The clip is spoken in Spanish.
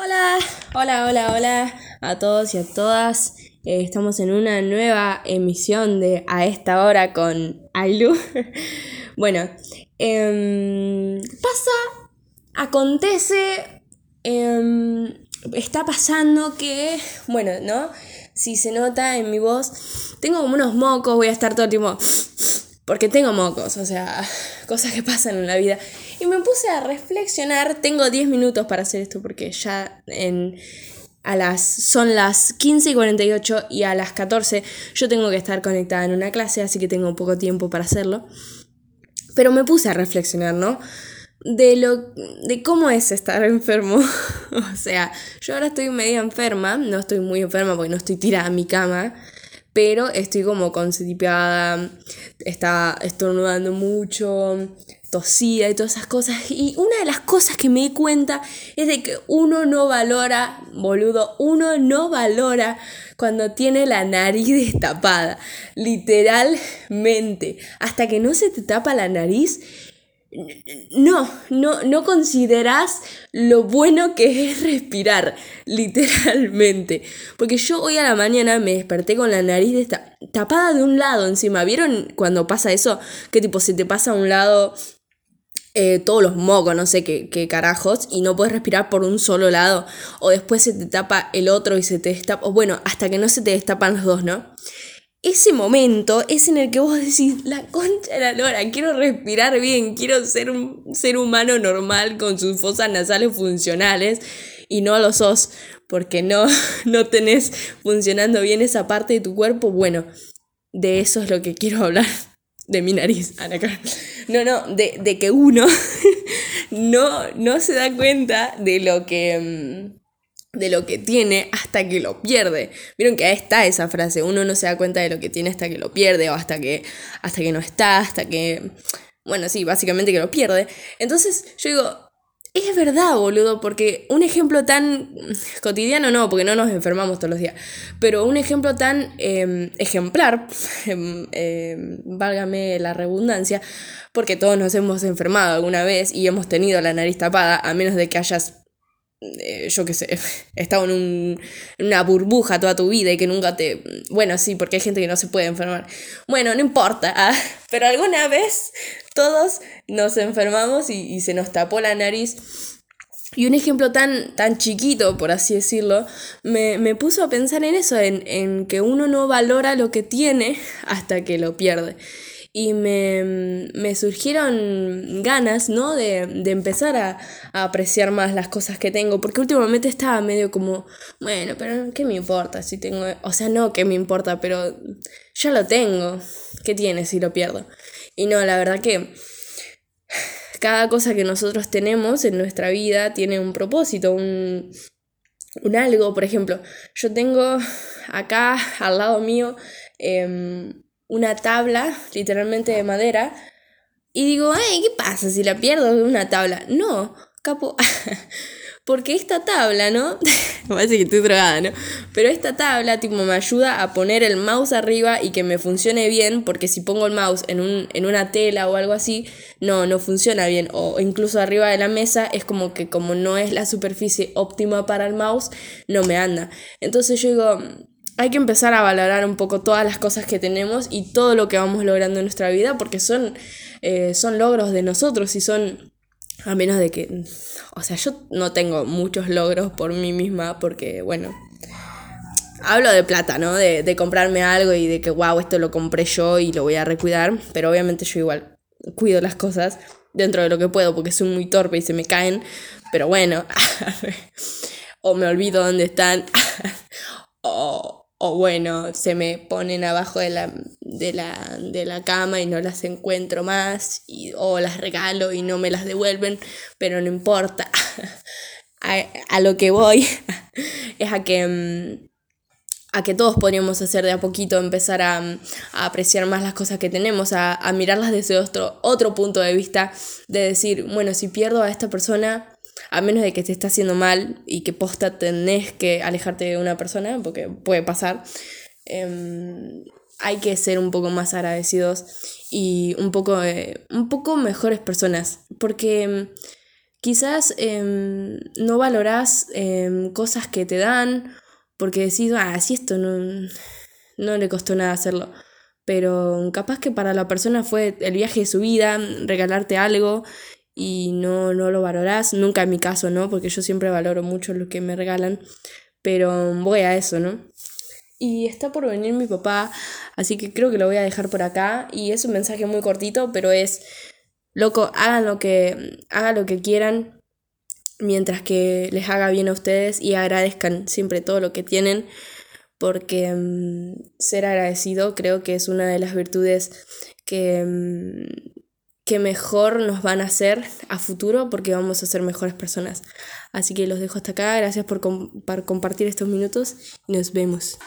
Hola, hola, hola, hola a todos y a todas. Eh, estamos en una nueva emisión de A esta hora con Ailu. bueno, em, pasa, acontece, em, está pasando que, bueno, ¿no? Si se nota en mi voz, tengo como unos mocos, voy a estar todo el tiempo porque tengo mocos, o sea, cosas que pasan en la vida. Y me puse a reflexionar, tengo 10 minutos para hacer esto porque ya en, a las, son las 15 y 48 y a las 14 yo tengo que estar conectada en una clase, así que tengo poco tiempo para hacerlo. Pero me puse a reflexionar, ¿no? De, lo, de cómo es estar enfermo. o sea, yo ahora estoy medio enferma, no estoy muy enferma porque no estoy tirada en mi cama pero estoy como constipada, está estornudando mucho, tosida y todas esas cosas. Y una de las cosas que me di cuenta es de que uno no valora, boludo, uno no valora cuando tiene la nariz destapada, literalmente. Hasta que no se te tapa la nariz, no, no, no consideras lo bueno que es respirar, literalmente. Porque yo hoy a la mañana me desperté con la nariz tapada de un lado encima. ¿Vieron cuando pasa eso? Que tipo se te pasa a un lado eh, todos los mocos, no sé qué, qué, carajos, y no puedes respirar por un solo lado. O después se te tapa el otro y se te destapa. O bueno, hasta que no se te destapan los dos, ¿no? Ese momento es en el que vos decís, la concha de la lora, quiero respirar bien, quiero ser un ser humano normal con sus fosas nasales funcionales y no lo sos porque no, no tenés funcionando bien esa parte de tu cuerpo. Bueno, de eso es lo que quiero hablar. De mi nariz, No, no, de, de que uno no, no se da cuenta de lo que mm, de lo que tiene hasta que lo pierde. Vieron que ahí está esa frase, uno no se da cuenta de lo que tiene hasta que lo pierde o hasta que, hasta que no está, hasta que... Bueno, sí, básicamente que lo pierde. Entonces yo digo, es verdad, boludo, porque un ejemplo tan cotidiano no, porque no nos enfermamos todos los días, pero un ejemplo tan em, ejemplar, eh, válgame la redundancia, porque todos nos hemos enfermado alguna vez y hemos tenido la nariz tapada, a menos de que hayas eh, yo qué sé, estado en, un, una burbuja toda tu vida y que nunca te... Bueno, sí, porque hay gente que no se puede enfermar. Bueno, no importa, ah, pero alguna vez todos nos enfermamos y, y, se nos tapó la nariz. Y un ejemplo tan, tan chiquito, por así decirlo, me, me puso a pensar en eso, en, en que uno no valora lo que tiene hasta que lo pierde y me, surgieron ganas, ¿no? De, empezar a, apreciar más las cosas que tengo, porque últimamente estaba medio como, bueno, pero ¿qué me importa si tengo? O sea, no, ¿qué me importa? Pero ya lo tengo, ¿qué tiene si lo pierdo? Y no, la verdad que cada cosa que nosotros tenemos en nuestra vida tiene un propósito, un, un algo, por ejemplo, yo tengo acá al lado mío, eh, una tabla, literalmente de madera, y digo, ay, ¿qué pasa si la pierdo de una tabla? No, capo, porque esta tabla, ¿no? Parece que estoy drogada, ¿no? Pero esta tabla, tipo, me ayuda a poner el mouse arriba y que me funcione bien, porque si pongo el mouse en, un, en una tela o algo así, no, no funciona bien. O incluso arriba de la mesa es como que como no es la superficie óptima para el mouse, no me anda. Entonces yo digo, hay que empezar a valorar un poco todas las cosas que tenemos y todo lo que vamos logrando en nuestra vida porque son, eh, son logros de nosotros y son, a menos de que, o sea, yo no tengo muchos logros por mí misma porque, bueno, hablo de plata, ¿no? De, de comprarme algo y de que, wow, esto lo compré yo y lo voy a recuidar, pero obviamente yo igual cuido las cosas dentro de lo que puedo porque soy muy torpe y se me caen, pero bueno, o me olvido dónde están, o o bueno, se me ponen abajo de la, de la, de la cama y no las encuentro más, y, o las regalo y no me las devuelven, pero no importa. a, a, lo que voy es a que, mm, a que todos podríamos hacer de a poquito, empezar a, a apreciar más las cosas que tenemos, a, a mirarlas desde otro, otro punto de vista, de decir, bueno, si pierdo a esta persona, a menos de que te esté haciendo mal y que posta tenés que alejarte de una persona, porque puede pasar, em, hay que ser un poco más agradecidos y un poco, un poco mejores personas, porque em, quizás em, no valorás cosas que te dan porque decís, ah, si esto no, no le costó nada hacerlo. Pero capaz que para la persona fue el viaje de su vida, regalarte algo y no, no lo valorás. Nunca en mi caso, ¿no? Porque yo siempre valoro mucho lo que me regalan. Pero voy a eso, ¿no? Y está por venir mi papá, así que creo que lo voy a dejar por acá. Y es un mensaje muy cortito, pero es, loco, hagan lo que, hagan lo que quieran mientras que les haga bien a ustedes y agradezcan siempre todo lo que tienen, porque mm, ser agradecido creo que es una de las virtudes que, mm, que mejor nos van a hacer a futuro porque vamos a ser mejores personas. Así que los dejo hasta acá, gracias por, por compartir estos minutos y nos vemos.